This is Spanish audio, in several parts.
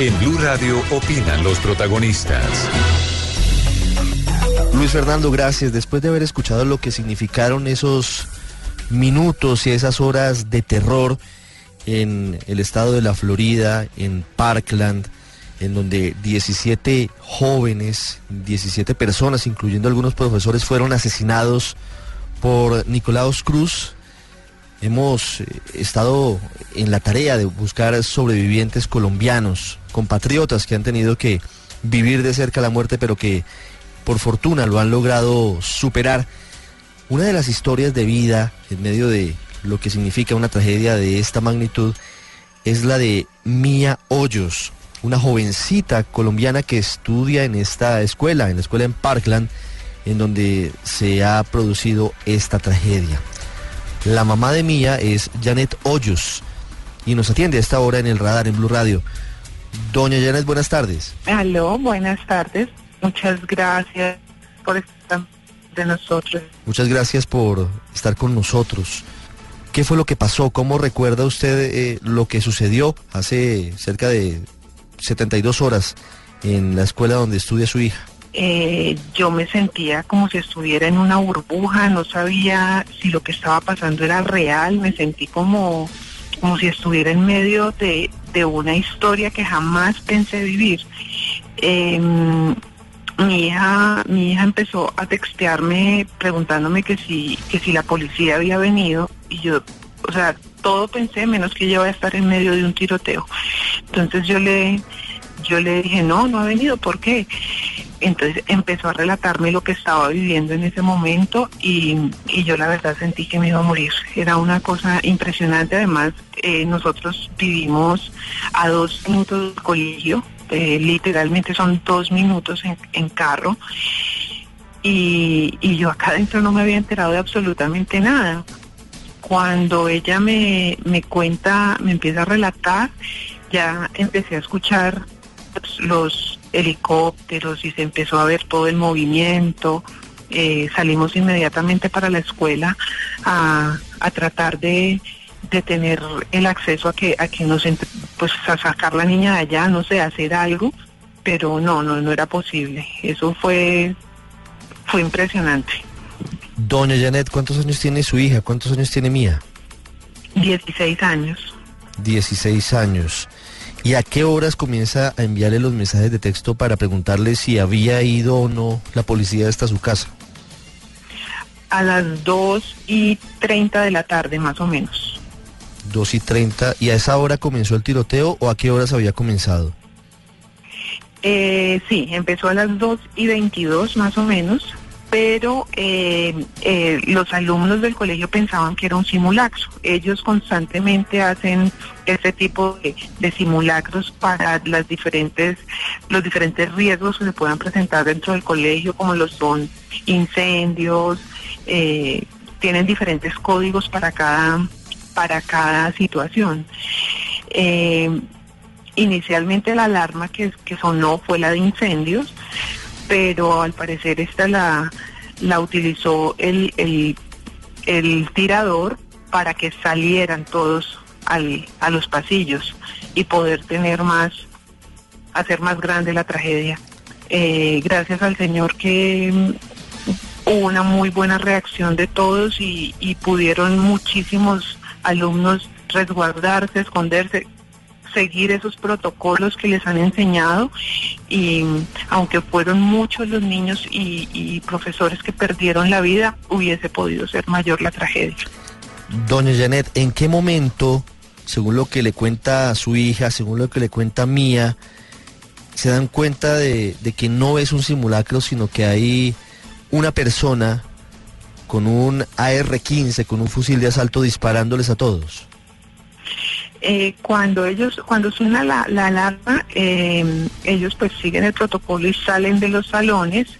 En Blue Radio opinan los protagonistas. Luis Fernando, gracias. Después de haber escuchado lo que significaron esos minutos y esas horas de terror en el estado de la Florida, en Parkland, en donde 17 jóvenes, 17 personas, incluyendo algunos profesores, fueron asesinados por Nicolaus Cruz. Hemos eh, estado en la tarea de buscar sobrevivientes colombianos, compatriotas que han tenido que vivir de cerca la muerte, pero que por fortuna lo han logrado superar. Una de las historias de vida en medio de lo que significa una tragedia de esta magnitud es la de Mía Hoyos, una jovencita colombiana que estudia en esta escuela, en la escuela en Parkland, en donde se ha producido esta tragedia. La mamá de Mía es Janet Hoyos y nos atiende a esta hora en el radar en Blue Radio. Doña Janet, buenas tardes. Aló, buenas tardes. Muchas gracias por estar de nosotros. Muchas gracias por estar con nosotros. ¿Qué fue lo que pasó? ¿Cómo recuerda usted eh, lo que sucedió hace cerca de 72 horas en la escuela donde estudia su hija? Eh, yo me sentía como si estuviera en una burbuja, no sabía si lo que estaba pasando era real, me sentí como, como si estuviera en medio de, de una historia que jamás pensé vivir. Em, mi hija, mi hija empezó a textearme preguntándome que si, que si la policía había venido y yo, o sea, todo pensé menos que ella iba a estar en medio de un tiroteo. Entonces yo le, yo le dije, no, no ha venido, ¿por qué? Entonces empezó a relatarme lo que estaba viviendo en ese momento y, yo la verdad sentí que me iba a morir. Era una cosa impresionante. Además, eh, nosotros vivimos a dos minutos del colegio, eh, literalmente son dos minutos en, carro. Y, yo acá adentro no me había enterado de absolutamente nada. Cuando ella me, me cuenta, me empieza a relatar, ya empecé a escuchar los helicópteros y se empezó a ver todo el movimiento. Eh, salimos inmediatamente para la escuela a, a tratar de, de, tener el acceso a que a que nos entre, pues a sacar la niña de allá, no sé, hacer algo, pero no, no, no era posible. Eso fue fue impresionante. Doña Janet, ¿cuántos años tiene su hija? ¿Cuántos años tiene Mía? 16 años. 16 años. ¿Y a qué horas comienza a enviarle los mensajes de texto para preguntarle si había ido o no la policía hasta su casa? A las 2 y 30 de la tarde, más o menos. 2 y 30. ¿Y a esa hora comenzó el tiroteo o a qué horas había comenzado? Eh, sí, empezó a las 2 y 22 más o menos, pero eh, eh, los alumnos del colegio pensaban que era un simulacro. Ellos constantemente hacen este tipo de, simulacros para las diferentes, los diferentes riesgos que se puedan presentar dentro del colegio, como lo son incendios, eh, tienen diferentes códigos para cada, para cada situación. Inicialmente la alarma que sonó fue la de incendios, pero al parecer esta la, la utilizó el, el, el tirador para que salieran todos al, a los pasillos y poder tener más, hacer más grande la tragedia. Eh, gracias al Señor que mm, hubo una muy buena reacción de todos y, y pudieron muchísimos alumnos resguardarse, esconderse, seguir esos protocolos que les han enseñado y aunque fueron muchos los niños y, y, profesores que perdieron la vida, hubiese podido ser mayor la tragedia. Doña Janet, ¿en qué momento, según lo que le cuenta su hija, según lo que le cuenta Mía, se dan cuenta de, de que no es un simulacro, sino que hay una persona con un AR-15, con un fusil de asalto disparándoles a todos? Eh, cuando ellos, cuando suena la, la alarma, eh, ellos pues siguen el protocolo y salen de los salones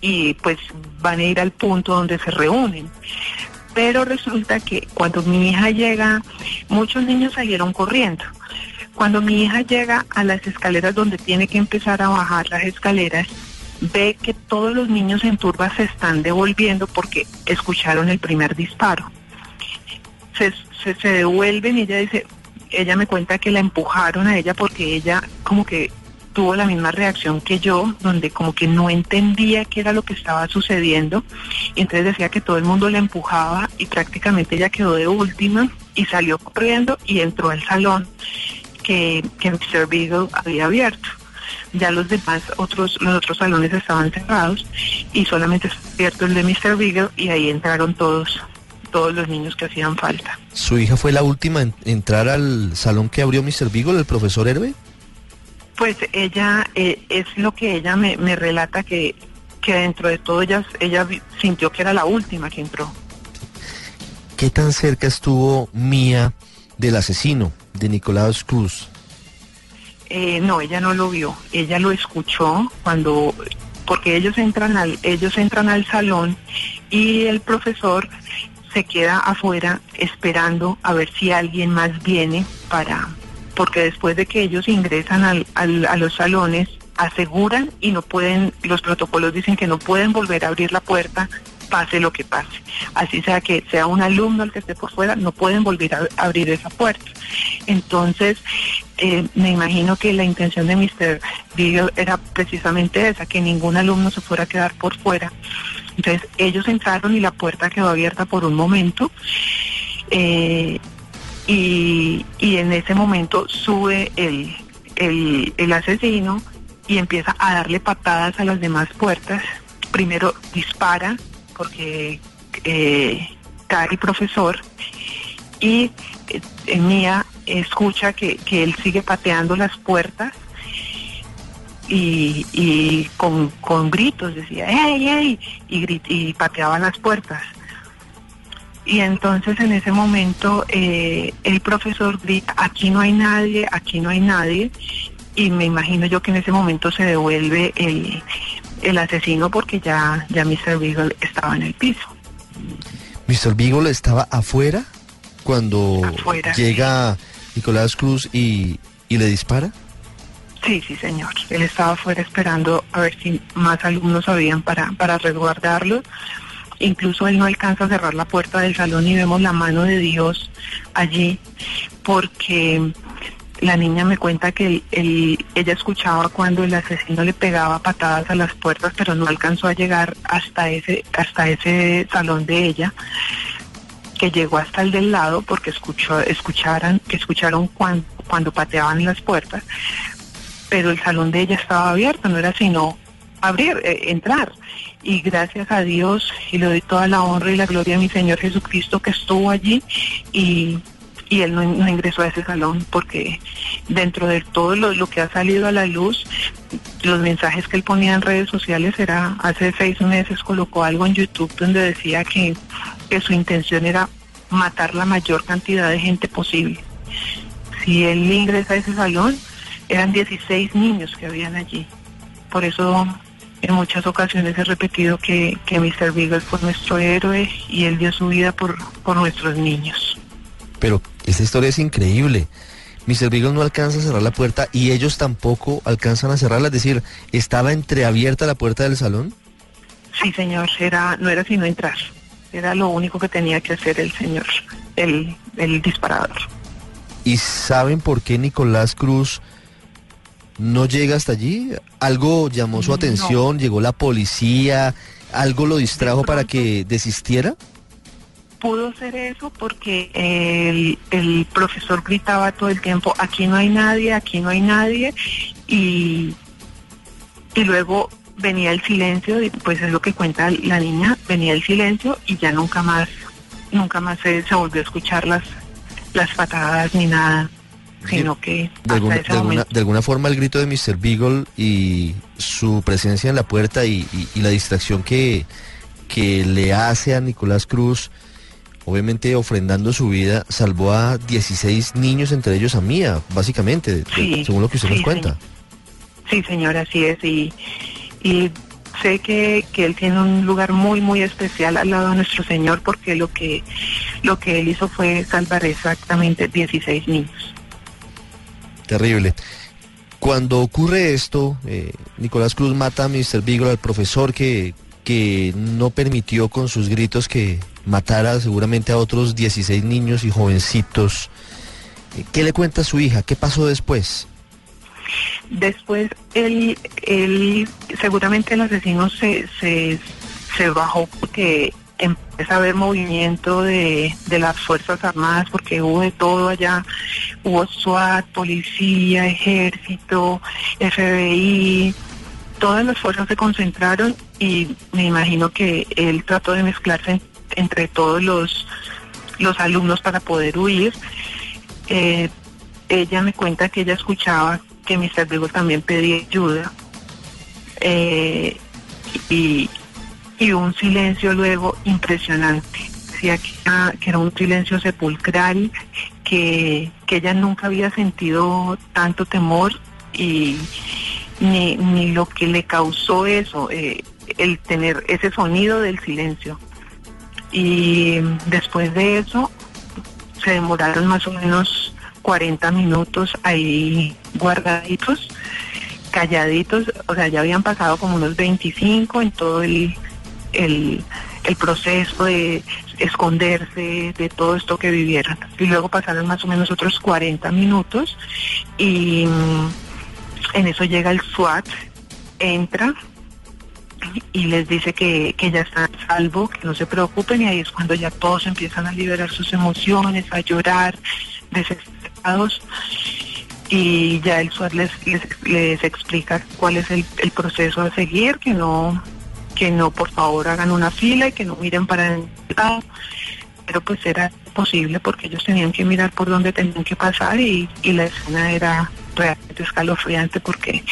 y pues van a ir al punto donde se reúnen. Pero resulta que cuando mi hija llega, muchos niños salieron corriendo. Cuando mi hija llega a las escaleras donde tiene que empezar a bajar las escaleras, ve que todos los niños en turba se están devolviendo porque escucharon el primer disparo. Se devuelven y ella dice, ella me cuenta que la empujaron a ella porque ella como que tuvo la misma reacción que yo, donde como que no entendía qué era lo que estaba sucediendo, y entonces decía que todo el mundo la empujaba y prácticamente ella quedó de última y salió corriendo y entró al salón que, que Mr. Beagle había abierto. Ya los demás, otros, los otros salones estaban cerrados y solamente estaba abierto el de Mr. Beagle y ahí entraron todos, todos los niños que hacían falta. ¿Su hija fue la última en entrar al salón que abrió Mr. Beagle, el profesor Herbe? Pues ella, eh, es lo que ella me, me relata que, que dentro de todo ella, ella sintió que era la última que entró. ¿Qué tan cerca estuvo Mía del asesino, de Nicolás Cruz? Eh, no, ella no lo vio, ella lo escuchó cuando, porque ellos entran al, ellos entran al salón y el profesor se queda afuera esperando a ver si alguien más viene para, porque después de que ellos ingresan al, al- a los salones, aseguran y no pueden, los protocolos dicen que no pueden volver a abrir la puerta pase lo que pase. Así sea que sea un alumno el que esté por fuera, no pueden volver a abrir esa puerta. Entonces, eh, me imagino que la intención de Mr. Beagle era precisamente esa, que ningún alumno se fuera a quedar por fuera. Entonces, ellos entraron y la puerta quedó abierta por un momento. eh, y, y en ese momento sube el, el, asesino y empieza a darle patadas a las demás puertas. Primero dispara porque eh, cae el profesor y eh, Mía escucha que, que él sigue pateando las puertas y, y con, con gritos decía ¡Ey, ey! Y, grit- y pateaba las puertas. Y entonces en ese momento eh, el profesor grita, aquí no hay nadie, aquí no hay nadie. Y me imagino yo que en ese momento se devuelve el, el asesino porque ya, ya Mr. Beagle estaba en el piso. Mr. Beagle estaba afuera cuando Afuera, llega Nicolás Cruz y, y le dispara. Sí, sí, señor. Él estaba afuera esperando a ver si más alumnos habían para, para resguardarlos. Incluso él no alcanza a cerrar la puerta del salón y vemos la mano de Dios allí, porque la niña me cuenta que el- el- ella escuchaba cuando el asesino le pegaba patadas a las puertas, pero no alcanzó a llegar hasta ese, hasta ese salón de ella que llegó hasta el del lado porque escuchó, escucharan, que escucharon cuan- cuando pateaban las puertas, pero el salón de ella estaba abierto, no era sino abrir, eh, entrar. Y gracias a Dios, y le doy toda la honra y la gloria a mi Señor Jesucristo que estuvo allí y, y él no, no ingresó a ese salón porque dentro de todo lo, lo que ha salido a la luz, los mensajes que él ponía en redes sociales era, hace seis meses colocó algo en YouTube donde decía que, que su intención era matar la mayor cantidad de gente posible. Si él ingresa a ese salón, eran 16 niños que habían allí. Por eso en muchas ocasiones he repetido que, que Mr. Beagle fue nuestro héroe y él dio su vida por, por nuestros niños. Pero esta historia es increíble. Mr. Beagle no alcanza a cerrar la puerta y ellos tampoco alcanzan a cerrarla. Es decir, estaba entreabierta la puerta del salón. Sí, señor, era, no era sino entrar. Era lo único que tenía que hacer el señor, el, el disparador. ¿Y saben por qué Nicolás Cruz no llega hasta allí? ¿Algo llamó su No. atención? ¿Llegó la policía? ¿Algo lo distrajo para que desistiera? pudo ser eso porque el, el profesor gritaba todo el tiempo, aquí no hay nadie, aquí no hay nadie, y, y luego venía el silencio, y pues es lo que cuenta la niña, venía el silencio y ya nunca más, nunca más se, se volvió a escuchar las, las patadas ni nada, sino que De alguna, ese de, alguna, momento. de alguna forma el grito de Mr. Beagle y su presencia en la puerta y, y- y la distracción que, que le hace a Nicolás Cruz obviamente ofrendando su vida, salvó a 16 niños, entre ellos a Mía, básicamente, Sí, según lo que usted sí, nos cuenta. señor. Sí, señora, así es. Y, y sé que, que él tiene un lugar muy, muy especial al lado de nuestro Señor porque lo que, lo que él hizo fue salvar exactamente 16 niños. Terrible. Cuando ocurre esto, eh, Nicolás Cruz mata a Mr. Beagle, al profesor que, que no permitió con sus gritos que matara seguramente a otros 16 niños y jovencitos. Eh, ¿Qué le cuenta a su hija? ¿Qué pasó después? Después, él, él seguramente el asesino se, se, se bajó porque empieza a haber movimiento de, de las Fuerzas Armadas, porque hubo de todo allá. Hubo SWAT, policía, ejército, FBI, todas las fuerzas se concentraron y me imagino que él trató de mezclarse en- entre todos los, los alumnos para poder huir. Eh, ella me cuenta que ella escuchaba que Mr. Beagle también pedía ayuda eh, y, y un silencio luego impresionante. Decía que era un silencio sepulcral, que, que ella nunca había sentido tanto temor y ni, ni lo que le causó eso, eh, el tener ese sonido del silencio. Y después de eso se demoraron más o menos 40 minutos ahí guardaditos, calladitos, o sea, ya habían pasado como unos 25 en todo el, el, el proceso de esconderse de todo esto que vivieron. Y luego pasaron más o menos otros 40 minutos y mm, en eso llega el SWAT, entra y les dice que, que ya están a salvo, que no se preocupen y ahí es cuando ya todos empiezan a liberar sus emociones, a llorar, desesperados y ya el SWAT les, les, les explica cuál es el, el proceso a seguir, que no, que no por favor hagan una fila y que no miren para el lado, pero pues era posible porque ellos tenían que mirar por dónde tenían que pasar y, y la escena era realmente escalofriante porque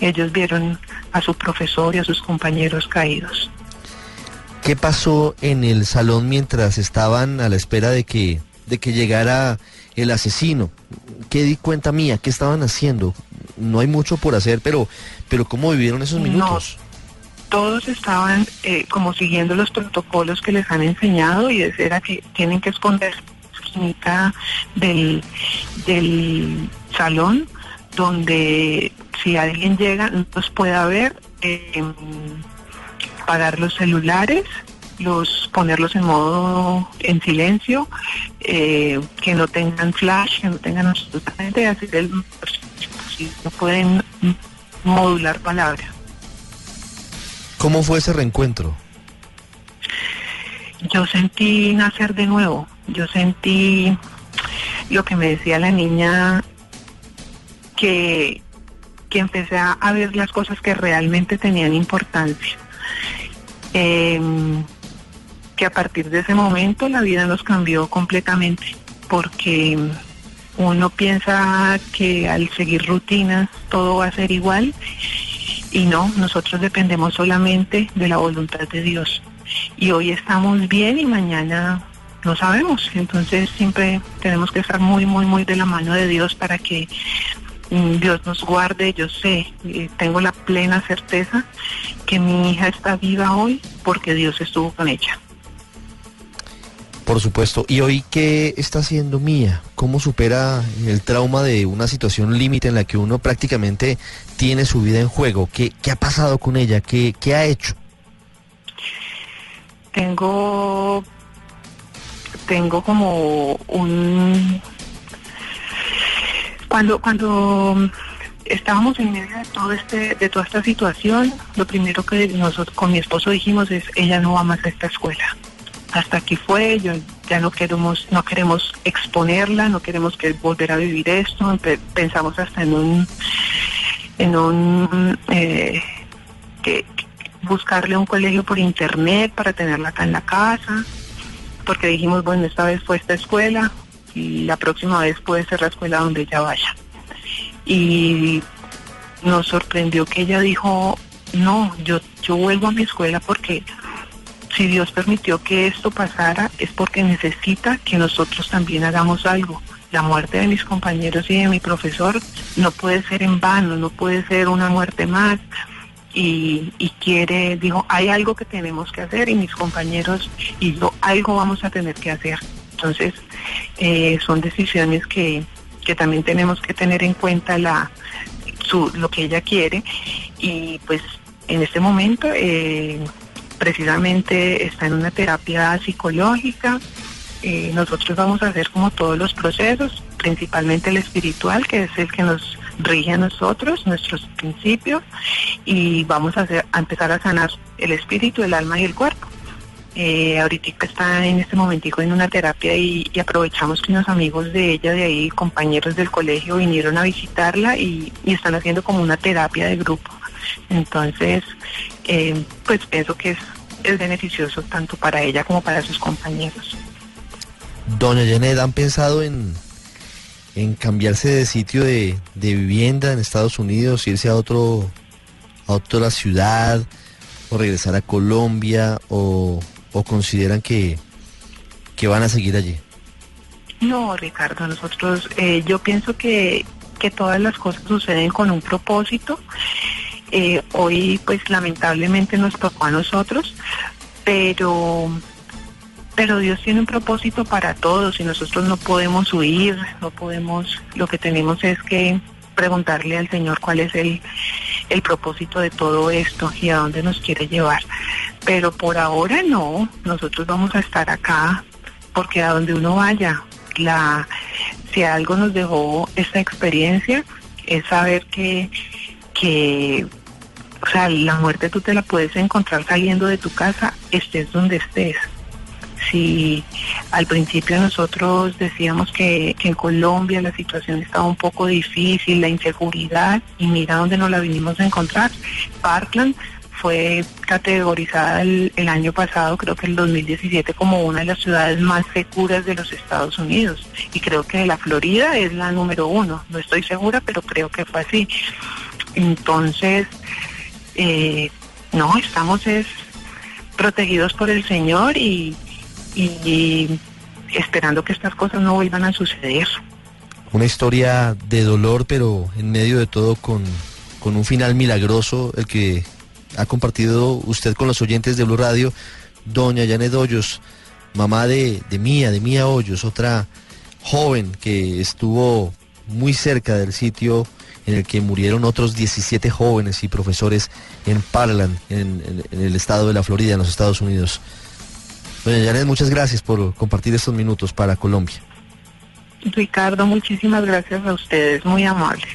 ellos vieron a su profesor y a sus compañeros caídos. ¿Qué pasó en el salón mientras estaban a la espera de que, de que llegara el asesino? ¿Qué di cuenta mía? ¿Qué estaban haciendo? No hay mucho por hacer, pero, pero ¿cómo vivieron esos No. Todos estaban eh, como siguiendo los protocolos que les han enseñado y era que tienen que esconder esquinita del, del salón donde si alguien llega no los pueda ver, eh, apagar los celulares, los ponerlos en modo en silencio, eh, que no tengan flash, que no tengan absolutamente así el no pueden modular palabras. ¿Cómo fue ese reencuentro? yo sentí nacer de nuevo, yo sentí lo que me decía la niña, que, que empecé a, ver las cosas que realmente tenían importancia. Em, que a partir de ese momento la vida nos cambió completamente, porque uno piensa que al seguir rutinas todo va a ser igual y no, nosotros dependemos solamente de la voluntad de Dios. Y hoy estamos bien y mañana no sabemos. Entonces siempre tenemos que estar muy, muy, muy de la mano de Dios para que mm, Dios nos guarde. Yo sé, eh, tengo la plena certeza que mi hija está viva hoy porque Dios estuvo con ella. Por supuesto. ¿Y hoy qué está haciendo Mía? ¿Cómo supera el trauma de una situación límite en la que uno prácticamente tiene su vida en juego? ¿Qué, qué ha pasado con ella? ¿Qué, qué ha hecho? tengo tengo como un cuando cuando estábamos en medio de todo este de toda esta situación lo primero que nosotros con mi esposo dijimos es ella no va más a esta escuela hasta aquí fue yo ya no queremos no queremos exponerla no queremos que volver a vivir esto pensamos hasta en un en un eh, que buscarle un colegio por internet para tenerla acá en la casa, porque dijimos, bueno, esta vez fue esta escuela y la próxima vez puede ser la escuela donde ella vaya. Y nos sorprendió que ella dijo, no, yo, yo vuelvo a mi escuela porque si Dios permitió que esto pasara es porque necesita que nosotros también hagamos algo. La muerte de mis compañeros y de mi profesor no puede ser en vano, no puede ser una muerte más. Y, quiere, dijo, hay algo que tenemos que hacer y mis compañeros y yo algo vamos a tener que hacer. Entonces, eh, son decisiones que, que también tenemos que tener en cuenta la, su, lo que ella quiere y pues en este momento eh, precisamente está en una terapia psicológica. Eh, nosotros vamos a hacer como todos los procesos, principalmente el espiritual, que es el que nos rige a nosotros, nuestros principios, y vamos a, empezar a sanar el espíritu, el alma y el cuerpo. Eh, ahorita está en este momentico en una terapia y, aprovechamos que unos amigos de ella, de ahí, compañeros del colegio, vinieron a visitarla y están haciendo como una terapia de grupo. Entonces, eh, pues pienso que es, es beneficioso tanto para ella como para sus compañeros. Doña Janet, ¿han pensado en, en cambiarse de sitio de, de vivienda en Estados Unidos, irse a otro a otra ciudad o regresar a Colombia o, o consideran que, que van a seguir allí? No, Ricardo, nosotros, eh, yo pienso que, que todas las cosas suceden con un propósito. Eh, hoy, pues lamentablemente nos tocó a nosotros, pero, pero Dios tiene un propósito para todos y nosotros no podemos huir, no podemos, lo que tenemos es que preguntarle al Señor cuál es el, el propósito de todo esto y a dónde nos quiere llevar. Pero por ahora no, nosotros vamos a estar acá porque a donde uno vaya, la, si algo nos dejó esta experiencia es saber que, que, o sea, la muerte tú te la puedes encontrar saliendo de tu casa, estés donde estés. Si al principio nosotros decíamos que, que en Colombia la situación estaba un poco difícil, la inseguridad, y mira dónde nos la vinimos a encontrar, Parkland fue categorizada el, el, año pasado, creo que el 2017, como una de las ciudades más seguras de los Estados Unidos. Y creo que la Florida es la número uno. No estoy segura, pero creo que fue así. Entonces, eh, no, estamos es protegidos por el Señor y, esperando que estas cosas no vuelvan a suceder. Una historia de dolor, pero en medio de todo con, con un final milagroso, el que ha compartido usted con los oyentes de Blue Radio, doña Janet Hoyos, mamá de, de Mía, de Mía Hoyos, otra joven que estuvo muy cerca del sitio en el que murieron otros 17 jóvenes y profesores en Parkland, en, en, el estado de la Florida, en los Estados Unidos. Doña Janet, muchas gracias por compartir estos minutos para Colombia. Ricardo, muchísimas gracias a ustedes, muy amable.